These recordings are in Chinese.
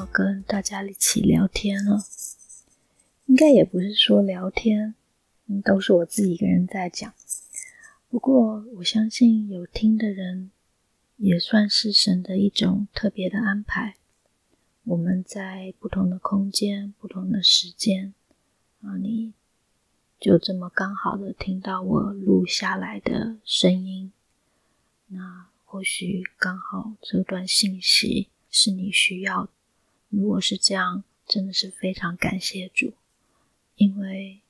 很久没有跟大家一起聊天了，应该也不是说聊天，都是我自己一个人在讲。不过我相信有听的人，也算是神的一种特别的安排。我们在不同的空间、不同的时间，啊，你。就这么刚好的听到我录下来的声音，那或许刚好这段信息是你需要的。如果是这样，真的是非常感谢主，因为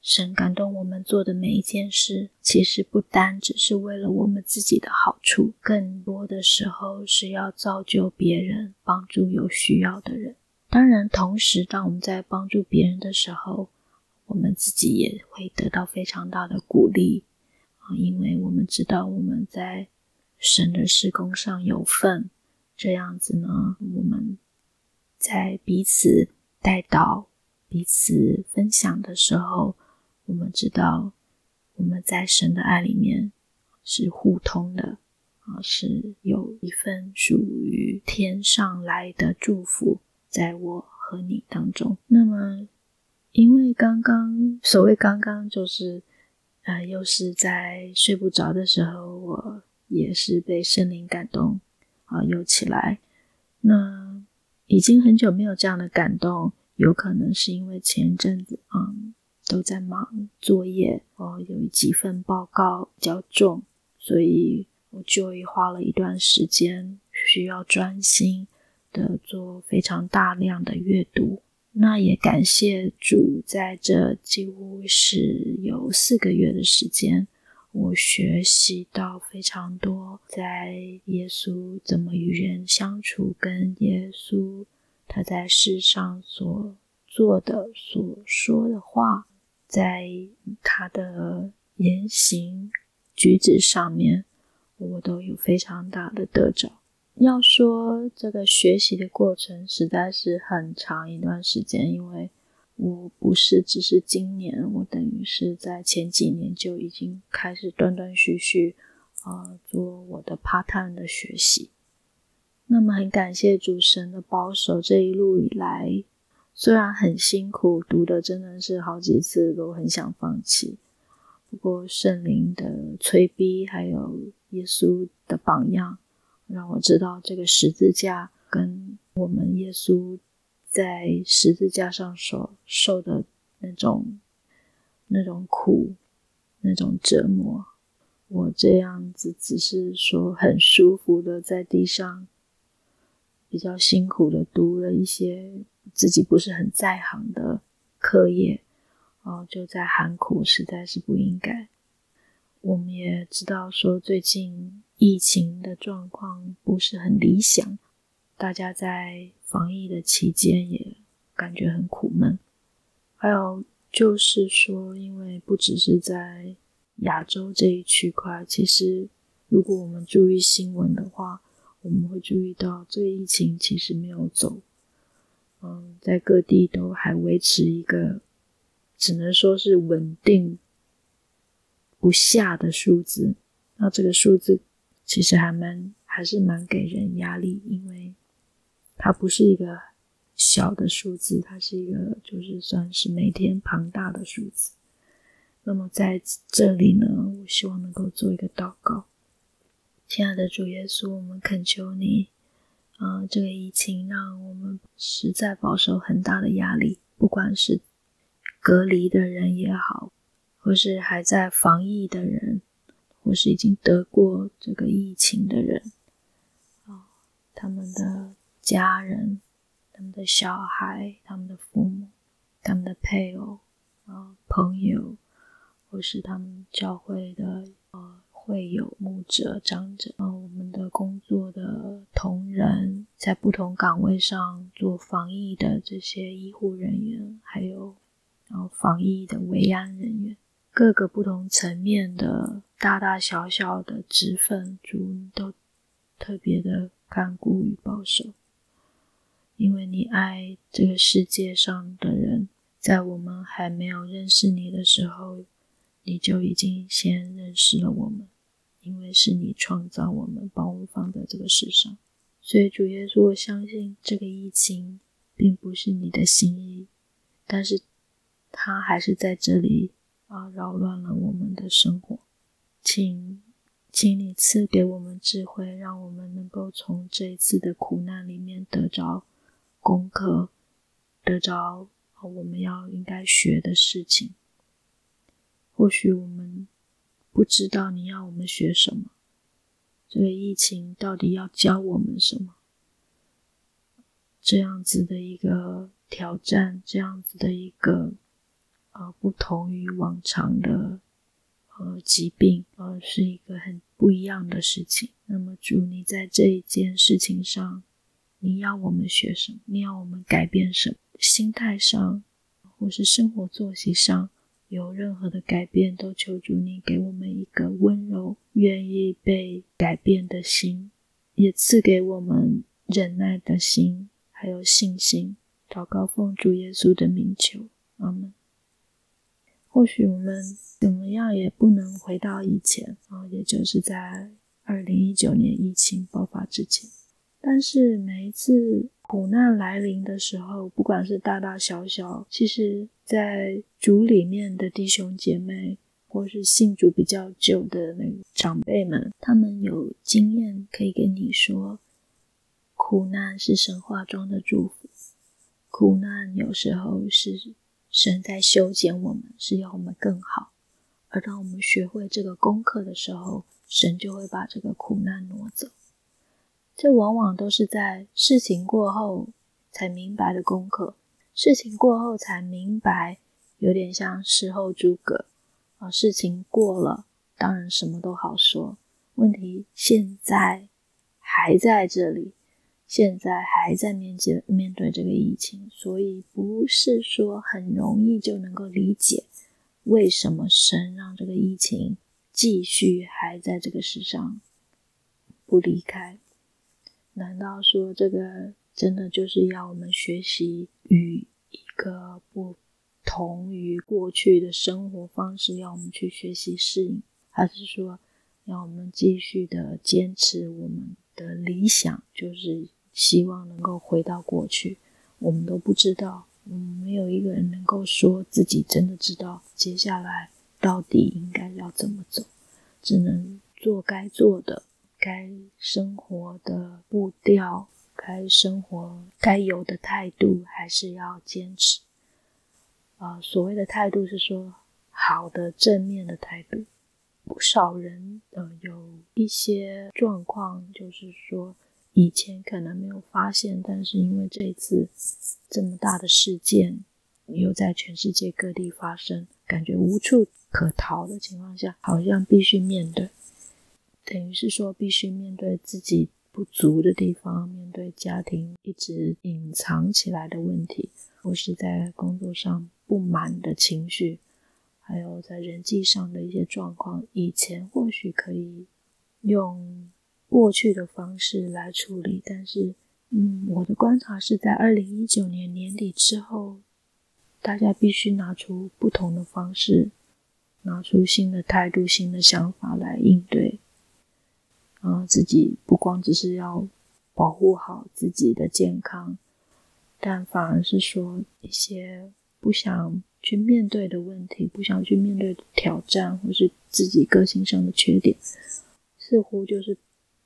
神感动我们做的每一件事，其实不单只是为了我们自己的好处，更多的时候是要造就别人，帮助有需要的人。当然，同时当我们在帮助别人的时候，我们自己也会得到非常大的鼓励啊，因为我们知道我们在神的施工上有份，这样子呢，我们在彼此带导、彼此分享的时候，我们知道我们在神的爱里面是互通的啊，是有一份属于天上来的祝福在我和你当中。那么。因为刚刚，所谓刚刚，就是，呃，又是在睡不着的时候，我也是被圣灵感动，啊、呃，又起来。那已经很久没有这样的感动，有可能是因为前阵子，嗯，都在忙作业，哦，有几份报告比较重，所以我就花了一段时间，需要专心的做非常大量的阅读。那也感谢主，在这几乎是有四个月的时间，我学习到非常多，在耶稣怎么与人相处，跟耶稣他在世上所做的、所说的话，在他的言行举止上面，我都有非常大的得着。要说这个学习的过程实在是很长一段时间，因为我不是只是今年，我等于是在前几年就已经开始断断续续、呃、做我的 part time 的学习。那么很感谢主神的保守，这一路以来虽然很辛苦，读的真的是好几次都很想放弃，不过圣灵的催逼，还有耶稣的榜样。让我知道这个十字架跟我们耶稣在十字架上所受的那种那种苦、那种折磨，我这样子只是说很舒服的在地上比较辛苦的读了一些自己不是很在行的课业，哦，就在喊苦，实在是不应该。我们也知道说最近。疫情的状况不是很理想，大家在防疫的期间也感觉很苦闷。还有就是说，因为不只是在亚洲这一区块，其实如果我们注意新闻的话，我们会注意到这个疫情其实没有走，嗯，在各地都还维持一个只能说是稳定不下的数字。那这个数字。其实还蛮还是蛮给人压力，因为它不是一个小的数字，它是一个就是算是每天庞大的数字。那么在这里呢，我希望能够做一个祷告，亲爱的主耶稣，我们恳求你，啊、呃，这个疫情让我们实在饱受很大的压力，不管是隔离的人也好，或是还在防疫的人。或是已经得过这个疫情的人，啊，他们的家人、他们的小孩、他们的父母、他们的配偶、啊朋友，或是他们教会的呃会有、牧者、长者，啊，我们的工作的同仁，在不同岗位上做防疫的这些医护人员，还有然后防疫的维安人员。各个不同层面的大大小小的职分，主都特别的看顾与保守，因为你爱这个世界上的人，在我们还没有认识你的时候，你就已经先认识了我们。因为是你创造我们，把我们放在这个世上。所以主耶稣，我相信这个疫情并不是你的心意，但是它还是在这里啊，扰乱了我们的生活。请，请你赐给我们智慧，让我们能够从这一次的苦难里面得着功课，得着我们要应该学的事情。或许我们不知道你要我们学什么。这个疫情到底要教我们什么？这样子的一个挑战，这样子的一个呃，不同于往常的呃疾病，呃，是一个很不一样的事情。那么主，你在这一件事情上，你要我们学什么？你要我们改变什么？心态上，或是生活作息上？有任何的改变，都求主你给我们一个温柔、愿意被改变的心，也赐给我们忍耐的心，还有信心。祷告奉主耶稣的名求，阿门。或许我们怎么样也不能回到以前啊，也就是在二零一九年疫情爆发之前。但是每一次苦难来临的时候，不管是大大小小，其实，在主里面的弟兄姐妹，或是信主比较久的那个长辈们，他们有经验可以跟你说，苦难是神话中的祝福，苦难有时候是神在修剪我们，是要我们更好。而当我们学会这个功课的时候，神就会把这个苦难挪走。这往往都是在事情过后才明白的功课。事情过后才明白，有点像事后诸葛啊。事情过了，当然什么都好说。问题现在还在这里，现在还在面对面对这个疫情，所以不是说很容易就能够理解为什么神让这个疫情继续还在这个世上不离开。难道说这个真的就是要我们学习与一个不同于过去的生活方式，要我们去学习适应，还是说要我们继续的坚持我们的理想，就是希望能够回到过去？我们都不知道，嗯，没有一个人能够说自己真的知道接下来到底应该要怎么走，只能做该做的。该生活的步调，该生活该有的态度，还是要坚持。啊、呃，所谓的态度是说好的正面的态度。不少人呃有一些状况，就是说以前可能没有发现，但是因为这一次这么大的事件又在全世界各地发生，感觉无处可逃的情况下，好像必须面对。等于是说，必须面对自己不足的地方，面对家庭一直隐藏起来的问题，或是在工作上不满的情绪，还有在人际上的一些状况。以前或许可以用过去的方式来处理，但是，嗯，我的观察是在二零一九年年底之后，大家必须拿出不同的方式，拿出新的态度、新的想法来应对。啊，自己不光只是要保护好自己的健康，但反而是说一些不想去面对的问题，不想去面对的挑战，或是自己个性上的缺点，似乎就是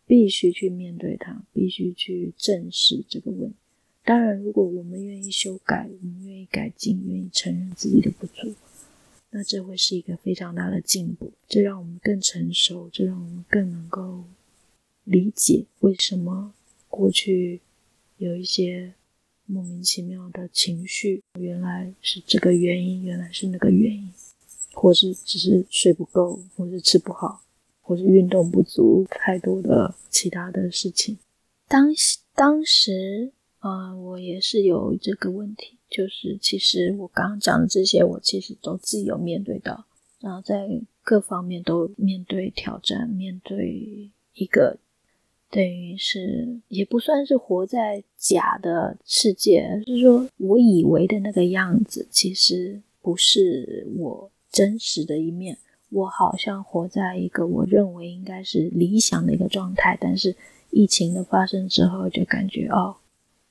必须去面对它，必须去正视这个问题。当然，如果我们愿意修改，我们愿意改进，愿意承认自己的不足，那这会是一个非常大的进步。这让我们更成熟，这让我们更能够。理解为什么过去有一些莫名其妙的情绪，原来是这个原因，原来是那个原因，或是只是睡不够，或是吃不好，或是运动不足，太多的其他的事情。当当时，呃，我也是有这个问题，就是其实我刚刚讲的这些，我其实都自己有面对到，然后在各方面都面对挑战，面对一个。等于是也不算是活在假的世界，就是说我以为的那个样子，其实不是我真实的一面。我好像活在一个我认为应该是理想的一个状态，但是疫情的发生之后，就感觉哦，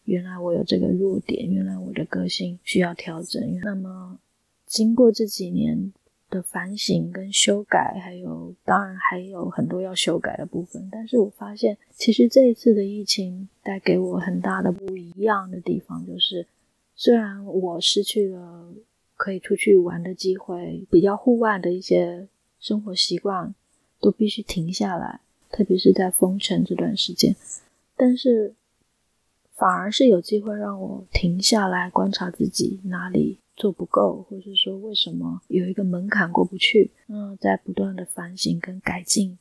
原来我有这个弱点，原来我的个性需要调整。那么，经过这几年的反省跟修改，还有当然还有很多要修改的部分，但是我发现，其实这一次的疫情带给我很大的不一样的地方，就是虽然我失去了可以出去玩的机会，比较户外的一些生活习惯都必须停下来，特别是在封城这段时间，但是反而是有机会让我停下来观察自己哪里做不够，或者说为什么有一个门槛过不去。嗯，在不断的反省跟改进，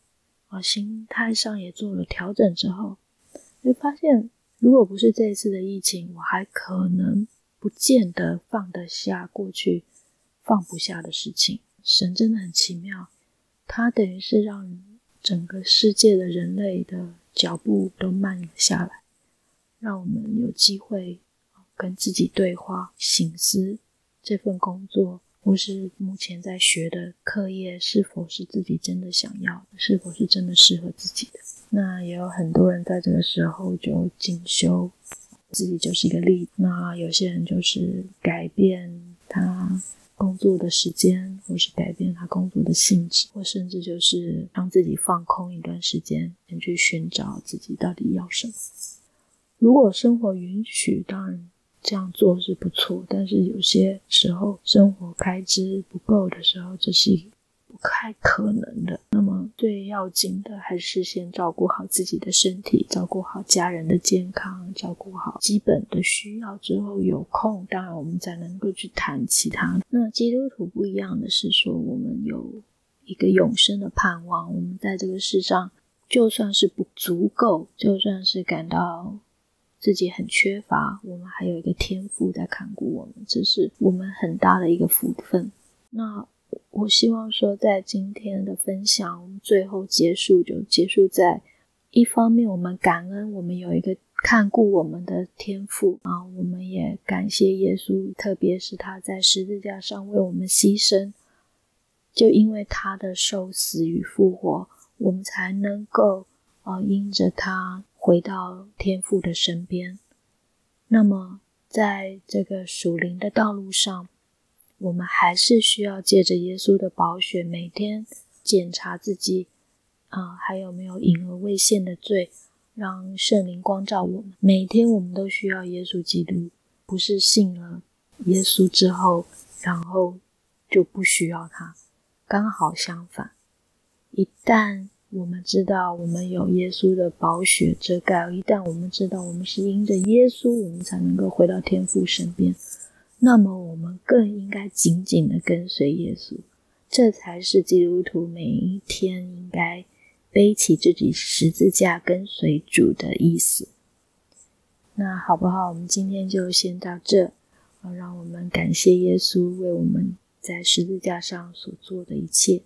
啊，心态上也做了调整之后，会发现，如果不是这一次的疫情，我还可能不见得放得下过去放不下的事情。神真的很奇妙，它等于是让整个世界的人类的脚步都慢了下来，让我们有机会跟自己对话、醒思。这份工作或是目前在学的课业，是否是自己真的想要的？是否是真的适合自己的？那也有很多人在这个时候就进修，自己就是一个例子。那有些人就是改变他工作的时间，或是改变他工作的性质，或甚至就是让自己放空一段时间，先去寻找自己到底要什么。如果生活允许，当然。这样做是不错，但是有些时候生活开支不够的时候，这是不太可能的。那么最要紧的还是先照顾好自己的身体，照顾好家人的健康，照顾好基本的需要之后，有空当然我们才能够去谈其他。那基督徒不一样的是说，我们有一个永生的盼望。我们在这个世上，就算是不足够，就算是感到。自己很缺乏，我们还有一个天赋在看顾我们，这是我们很大的一个福分。那我希望说，在今天的分享，最后结束就结束在一方面，我们感恩我们有一个看顾我们的天赋啊，我们也感谢耶稣，特别是他在十字架上为我们牺牲，就因为他的受死与复活，我们才能够啊，因着他。回到天父的身边，那么在这个属灵的道路上，我们还是需要借着耶稣的宝血，每天检查自己，啊、还有没有隐而未现的罪，让圣灵光照我们。每天我们都需要耶稣基督，不是信了耶稣之后，然后就不需要他，刚好相反，一旦。我们知道，我们有耶稣的宝血遮盖。一旦我们知道，我们是因着耶稣，我们才能够回到天父身边。那么，我们更应该紧紧的跟随耶稣。这才是基督徒每一天应该背起自己十字架跟随主的意思。那好不好？我们今天就先到这。让我们感谢耶稣为我们在十字架上所做的一切，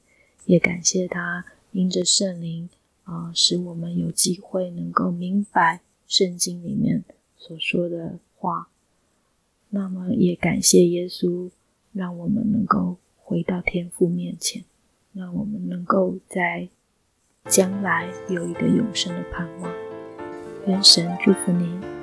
也感谢他。因着圣灵啊、使我们有机会能够明白圣经里面所说的话。那么也感谢耶稣，让我们能够回到天父面前，让我们能够在将来有一个永生的盼望。愿神祝福您。